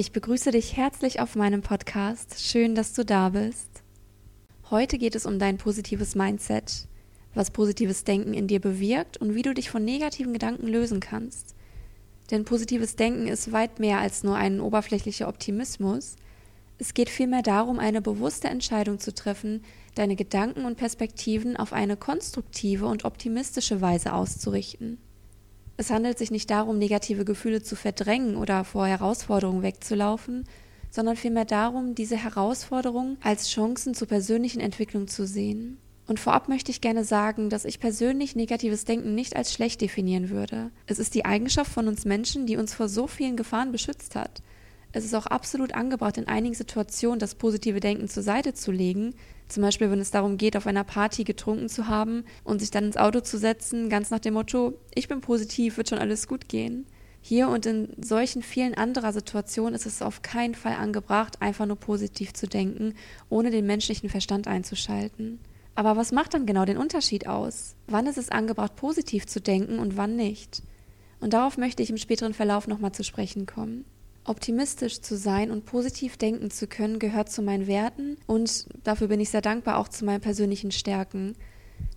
Ich begrüße dich herzlich auf meinem Podcast. Schön, dass du da bist. Heute geht es um dein positives Mindset, was positives Denken in dir bewirkt und wie du dich von negativen Gedanken lösen kannst. Denn positives Denken ist weit mehr als nur ein oberflächlicher Optimismus. Es geht vielmehr darum, eine bewusste Entscheidung zu treffen, deine Gedanken und Perspektiven auf eine konstruktive und optimistische Weise auszurichten. Es handelt sich nicht darum, negative Gefühle zu verdrängen oder vor Herausforderungen wegzulaufen, sondern vielmehr darum, diese Herausforderungen als Chancen zur persönlichen Entwicklung zu sehen. Und vorab möchte ich gerne sagen, dass ich persönlich negatives Denken nicht als schlecht definieren würde. Es ist die Eigenschaft von uns Menschen, die uns vor so vielen Gefahren beschützt hat. Es ist auch absolut angebracht, in einigen Situationen das positive Denken zur Seite zu legen. Zum Beispiel, wenn es darum geht, auf einer Party getrunken zu haben und sich dann ins Auto zu setzen, ganz nach dem Motto, ich bin positiv, wird schon alles gut gehen. Hier und in solchen vielen anderer Situationen ist es auf keinen Fall angebracht, einfach nur positiv zu denken, ohne den menschlichen Verstand einzuschalten. Aber was macht dann genau den Unterschied aus? Wann ist es angebracht, positiv zu denken und wann nicht? Und darauf möchte ich im späteren Verlauf nochmal zu sprechen kommen. Optimistisch zu sein und positiv denken zu können, gehört zu meinen Werten und dafür bin ich sehr dankbar auch zu meinen persönlichen Stärken.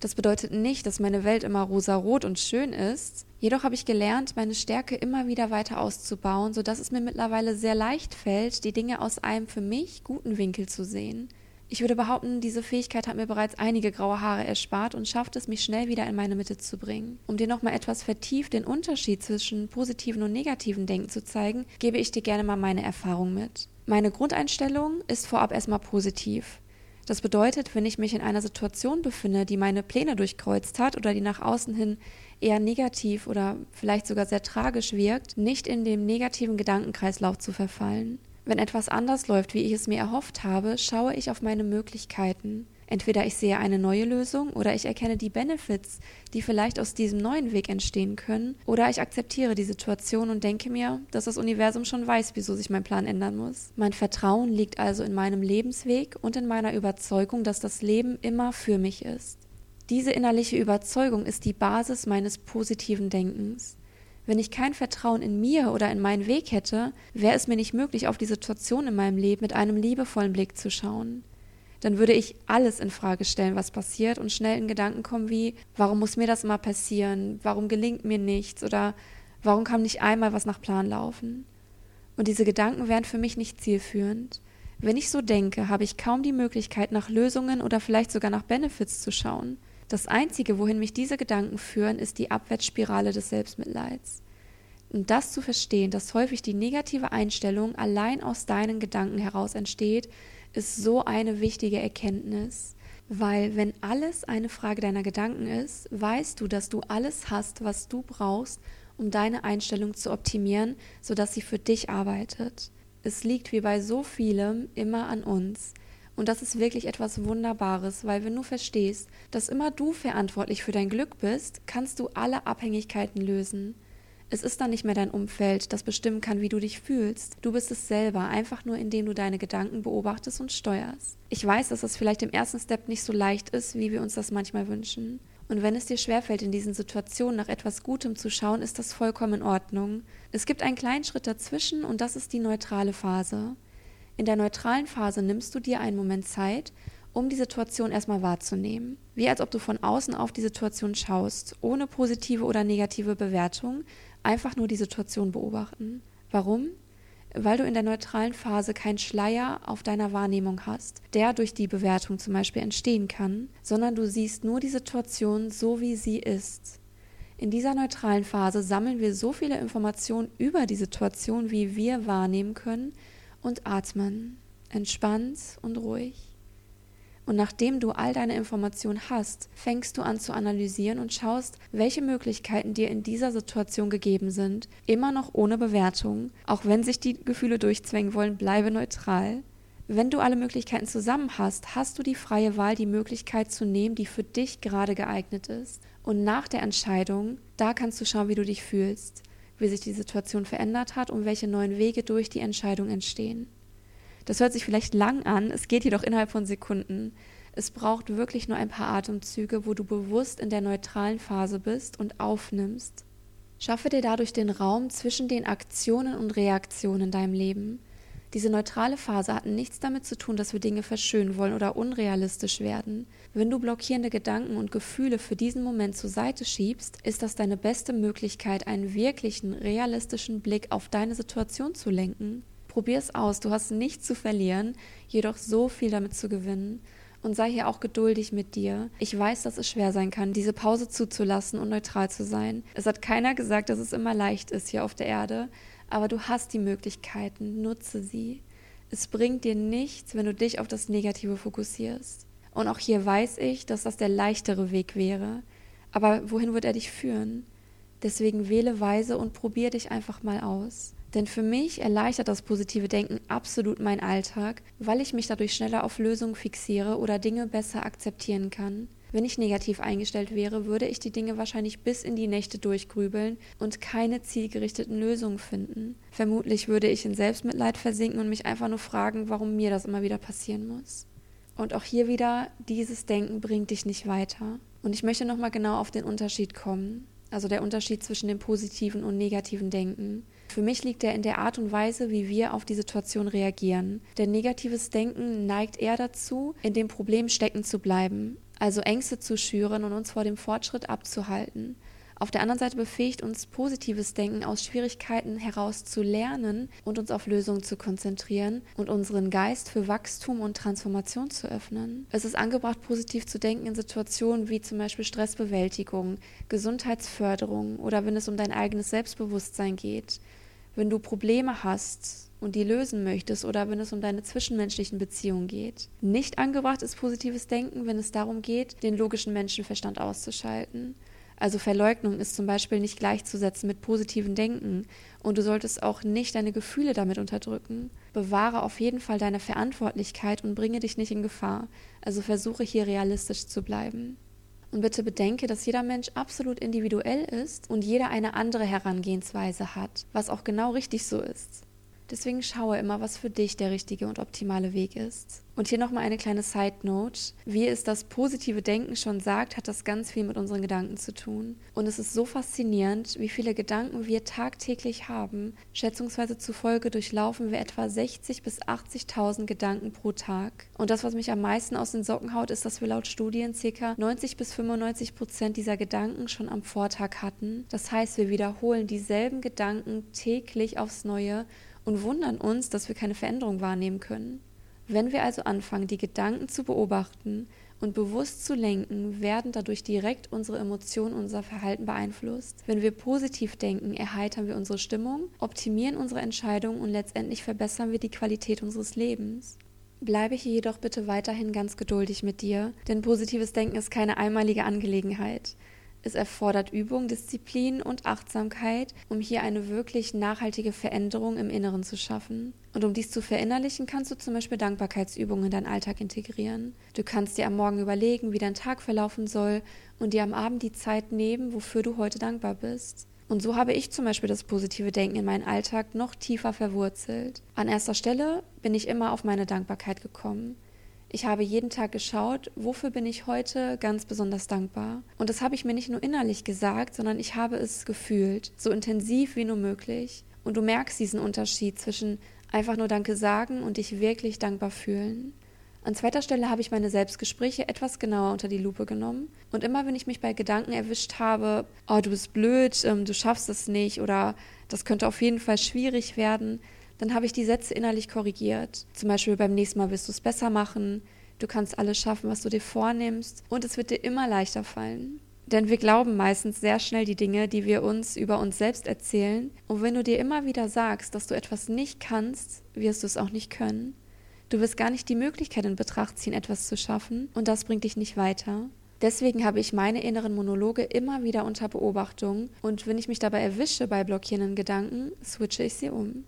Das bedeutet nicht, dass meine Welt immer rosarot und schön ist. Jedoch habe ich gelernt, meine Stärke immer wieder weiter auszubauen, sodass es mir mittlerweile sehr leicht fällt, die Dinge aus einem für mich guten Winkel zu sehen. Ich würde behaupten, diese Fähigkeit hat mir bereits einige graue Haare erspart und schafft es, mich schnell wieder in meine Mitte zu bringen. Um dir nochmal etwas vertieft den Unterschied zwischen positiven und negativen Denken zu zeigen, gebe ich dir gerne mal meine Erfahrung mit. Meine Grundeinstellung ist vorab erstmal positiv. Das bedeutet, wenn ich mich in einer Situation befinde, die meine Pläne durchkreuzt hat oder die nach außen hin eher negativ oder vielleicht sogar sehr tragisch wirkt, nicht in dem negativen Gedankenkreislauf zu verfallen. Wenn etwas anders läuft, wie ich es mir erhofft habe, schaue ich auf meine Möglichkeiten. Entweder ich sehe eine neue Lösung oder ich erkenne die Benefits, die vielleicht aus diesem neuen Weg entstehen können, oder ich akzeptiere die Situation und denke mir, dass das Universum schon weiß, wieso sich mein Plan ändern muss. Mein Vertrauen liegt also in meinem Lebensweg und in meiner Überzeugung, dass das Leben immer für mich ist. Diese innerliche Überzeugung ist die Basis meines positiven Denkens. Wenn ich kein Vertrauen in mir oder in meinen Weg hätte, wäre es mir nicht möglich, auf die Situation in meinem Leben mit einem liebevollen Blick zu schauen. Dann würde ich alles in Frage stellen, was passiert und schnell in Gedanken kommen wie, warum muss mir das immer passieren? Warum gelingt mir nichts? Oder warum kann nicht einmal was nach Plan laufen? Und diese Gedanken wären für mich nicht zielführend. Wenn ich so denke, habe ich kaum die Möglichkeit, nach Lösungen oder vielleicht sogar nach Benefits zu schauen. Das Einzige, wohin mich diese Gedanken führen, ist die Abwärtsspirale des Selbstmitleids. Und das zu verstehen, dass häufig die negative Einstellung allein aus deinen Gedanken heraus entsteht, ist so eine wichtige Erkenntnis. Weil wenn alles eine Frage deiner Gedanken ist, weißt du, dass du alles hast, was du brauchst, um deine Einstellung zu optimieren, sodass sie für dich arbeitet. Es liegt wie bei so vielem immer an uns. Und das ist wirklich etwas Wunderbares, weil wenn du verstehst, dass immer du verantwortlich für dein Glück bist, kannst du alle Abhängigkeiten lösen. Es ist dann nicht mehr dein Umfeld, das bestimmen kann, wie du dich fühlst. Du bist es selber, einfach nur indem du deine Gedanken beobachtest und steuerst. Ich weiß, dass das vielleicht im ersten Step nicht so leicht ist, wie wir uns das manchmal wünschen. Und wenn es dir schwerfällt, in diesen Situationen nach etwas Gutem zu schauen, ist das vollkommen in Ordnung. Es gibt einen kleinen Schritt dazwischen und das ist die neutrale Phase. In der neutralen Phase nimmst du dir einen Moment Zeit, um die Situation erstmal wahrzunehmen. Wie als ob du von außen auf die Situation schaust, ohne positive oder negative Bewertung, einfach nur die Situation beobachten. Warum? Weil du in der neutralen Phase keinen Schleier auf deiner Wahrnehmung hast, der durch die Bewertung zum Beispiel entstehen kann, sondern du siehst nur die Situation so, wie sie ist. In dieser neutralen Phase sammeln wir so viele Informationen über die Situation, wie wir wahrnehmen können, und atmen, entspannt und ruhig. Und nachdem du all deine Informationen hast, fängst du an zu analysieren und schaust, welche Möglichkeiten dir in dieser Situation gegeben sind, immer noch ohne Bewertung. Auch wenn sich die Gefühle durchzwängen wollen, bleibe neutral. Wenn du alle Möglichkeiten zusammen hast, hast du die freie Wahl, die Möglichkeit zu nehmen, die für dich gerade geeignet ist. Und nach der Entscheidung, da kannst du schauen, wie du dich fühlst wie sich die Situation verändert hat und welche neuen Wege durch die Entscheidung entstehen. Das hört sich vielleicht lang an, es geht jedoch innerhalb von Sekunden. Es braucht wirklich nur ein paar Atemzüge, wo du bewusst in der neutralen Phase bist und aufnimmst. Schaffe dir dadurch den Raum zwischen den Aktionen und Reaktionen in deinem Leben. Diese neutrale Phase hat nichts damit zu tun, dass wir Dinge verschönen wollen oder unrealistisch werden. Wenn du blockierende Gedanken und Gefühle für diesen Moment zur Seite schiebst, ist das deine beste Möglichkeit, einen wirklichen, realistischen Blick auf deine Situation zu lenken. Probier es aus, du hast nichts zu verlieren, jedoch so viel damit zu gewinnen. Und sei hier auch geduldig mit dir. Ich weiß, dass es schwer sein kann, diese Pause zuzulassen und neutral zu sein. Es hat keiner gesagt, dass es immer leicht ist hier auf der Erde, aber du hast die Möglichkeiten, nutze sie. Es bringt dir nichts, wenn du dich auf das Negative fokussierst. Und auch hier weiß ich, dass das der leichtere Weg wäre. Aber wohin wird er dich führen? Deswegen wähle weise und probier dich einfach mal aus. Denn für mich erleichtert das positive Denken absolut meinen Alltag, weil ich mich dadurch schneller auf Lösungen fixiere oder Dinge besser akzeptieren kann. Wenn ich negativ eingestellt wäre, würde ich die Dinge wahrscheinlich bis in die Nächte durchgrübeln und keine zielgerichteten Lösungen finden. Vermutlich würde ich in Selbstmitleid versinken und mich einfach nur fragen, warum mir das immer wieder passieren muss. Und auch hier wieder, dieses Denken bringt dich nicht weiter. Und ich möchte nochmal genau auf den Unterschied kommen. Also der Unterschied zwischen dem positiven und negativen Denken. Für mich liegt er in der Art und Weise, wie wir auf die Situation reagieren. Denn negatives Denken neigt eher dazu, in dem Problem stecken zu bleiben, also Ängste zu schüren und uns vor dem Fortschritt abzuhalten. Auf der anderen Seite befähigt uns positives Denken aus Schwierigkeiten heraus zu lernen und uns auf Lösungen zu konzentrieren und unseren Geist für Wachstum und Transformation zu öffnen. Es ist angebracht, positiv zu denken in Situationen wie zum Beispiel Stressbewältigung, Gesundheitsförderung oder wenn es um dein eigenes Selbstbewusstsein geht. Wenn du Probleme hast, und die lösen möchtest oder wenn es um deine zwischenmenschlichen Beziehungen geht. Nicht angebracht ist positives Denken, wenn es darum geht, den logischen Menschenverstand auszuschalten. Also Verleugnung ist zum Beispiel nicht gleichzusetzen mit positivem Denken und du solltest auch nicht deine Gefühle damit unterdrücken. Bewahre auf jeden Fall deine Verantwortlichkeit und bringe dich nicht in Gefahr. Also versuche hier realistisch zu bleiben. Und bitte bedenke, dass jeder Mensch absolut individuell ist und jeder eine andere Herangehensweise hat, was auch genau richtig so ist. Deswegen schaue immer, was für dich der richtige und optimale Weg ist. Und hier nochmal eine kleine Side Note. Wie es das positive Denken schon sagt, hat das ganz viel mit unseren Gedanken zu tun. Und es ist so faszinierend, wie viele Gedanken wir tagtäglich haben. Schätzungsweise zufolge durchlaufen wir etwa 60.000 bis 80.000 Gedanken pro Tag. Und das, was mich am meisten aus den Socken haut, ist, dass wir laut Studien ca. 90 bis 95 Prozent dieser Gedanken schon am Vortag hatten. Das heißt, wir wiederholen dieselben Gedanken täglich aufs Neue und wundern uns, dass wir keine Veränderung wahrnehmen können. Wenn wir also anfangen, die Gedanken zu beobachten und bewusst zu lenken, werden dadurch direkt unsere Emotionen, unser Verhalten beeinflusst. Wenn wir positiv denken, erheitern wir unsere Stimmung, optimieren unsere Entscheidungen und letztendlich verbessern wir die Qualität unseres Lebens. Bleibe hier jedoch bitte weiterhin ganz geduldig mit dir, denn positives Denken ist keine einmalige Angelegenheit. Es erfordert Übung, Disziplin und Achtsamkeit, um hier eine wirklich nachhaltige Veränderung im Inneren zu schaffen. Und um dies zu verinnerlichen, kannst du zum Beispiel Dankbarkeitsübungen in deinen Alltag integrieren. Du kannst dir am Morgen überlegen, wie dein Tag verlaufen soll und dir am Abend die Zeit nehmen, wofür du heute dankbar bist. Und so habe ich zum Beispiel das positive Denken in meinen Alltag noch tiefer verwurzelt. An erster Stelle bin ich immer auf meine Dankbarkeit gekommen. Ich habe jeden Tag geschaut, wofür bin ich heute ganz besonders dankbar. Und das habe ich mir nicht nur innerlich gesagt, sondern ich habe es gefühlt, so intensiv wie nur möglich. Und du merkst diesen Unterschied zwischen einfach nur Danke sagen und dich wirklich dankbar fühlen. An zweiter Stelle habe ich meine Selbstgespräche etwas genauer unter die Lupe genommen. Und immer wenn ich mich bei Gedanken erwischt habe, oh, du bist blöd, ähm, du schaffst es nicht oder das könnte auf jeden Fall schwierig werden, dann habe ich die Sätze innerlich korrigiert. Zum Beispiel beim nächsten Mal wirst du es besser machen, du kannst alles schaffen, was du dir vornimmst und es wird dir immer leichter fallen. Denn wir glauben meistens sehr schnell die Dinge, die wir uns über uns selbst erzählen. Und wenn du dir immer wieder sagst, dass du etwas nicht kannst, wirst du es auch nicht können. Du wirst gar nicht die Möglichkeit in Betracht ziehen, etwas zu schaffen, und das bringt dich nicht weiter. Deswegen habe ich meine inneren Monologe immer wieder unter Beobachtung und wenn ich mich dabei erwische bei blockierenden Gedanken, switche ich sie um.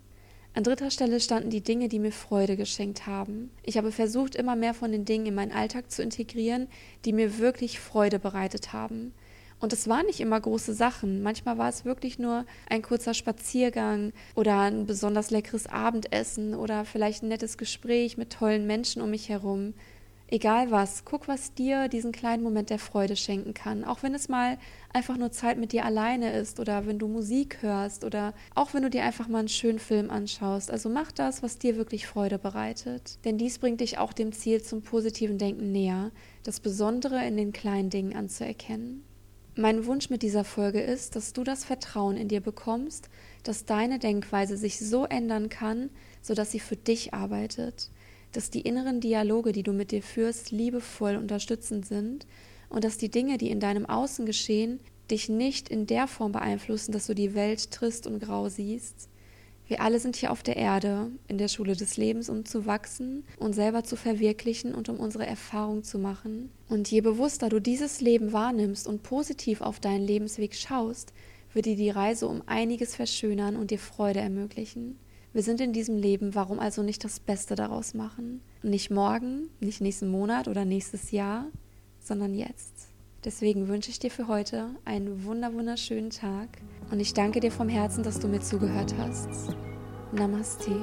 An dritter Stelle standen die Dinge, die mir Freude geschenkt haben. Ich habe versucht, immer mehr von den Dingen in meinen Alltag zu integrieren, die mir wirklich Freude bereitet haben. Und es waren nicht immer große Sachen. Manchmal war es wirklich nur ein kurzer Spaziergang oder ein besonders leckeres Abendessen oder vielleicht ein nettes Gespräch mit tollen Menschen um mich herum. Egal was, guck, was dir diesen kleinen Moment der Freude schenken kann. Auch wenn es mal einfach nur Zeit mit dir alleine ist oder wenn du Musik hörst oder auch wenn du dir einfach mal einen schönen Film anschaust. Also mach das, was dir wirklich Freude bereitet. Denn dies bringt dich auch dem Ziel zum positiven Denken näher, das Besondere in den kleinen Dingen anzuerkennen. Mein Wunsch mit dieser Folge ist, dass du das Vertrauen in dir bekommst, dass deine Denkweise sich so ändern kann, sodass sie für dich arbeitet dass die inneren Dialoge, die du mit dir führst, liebevoll unterstützend sind und dass die Dinge, die in deinem Außen geschehen, dich nicht in der Form beeinflussen, dass du die Welt trist und grau siehst. Wir alle sind hier auf der Erde, in der Schule des Lebens, um zu wachsen und selber zu verwirklichen und um unsere Erfahrung zu machen. Und je bewusster du dieses Leben wahrnimmst und positiv auf deinen Lebensweg schaust, wird dir die Reise um einiges verschönern und dir Freude ermöglichen. Wir sind in diesem Leben, warum also nicht das Beste daraus machen? nicht morgen, nicht nächsten Monat oder nächstes Jahr, sondern jetzt. Deswegen wünsche ich dir für heute einen wunder wunderschönen Tag und ich danke dir vom Herzen, dass du mir zugehört hast. Namaste.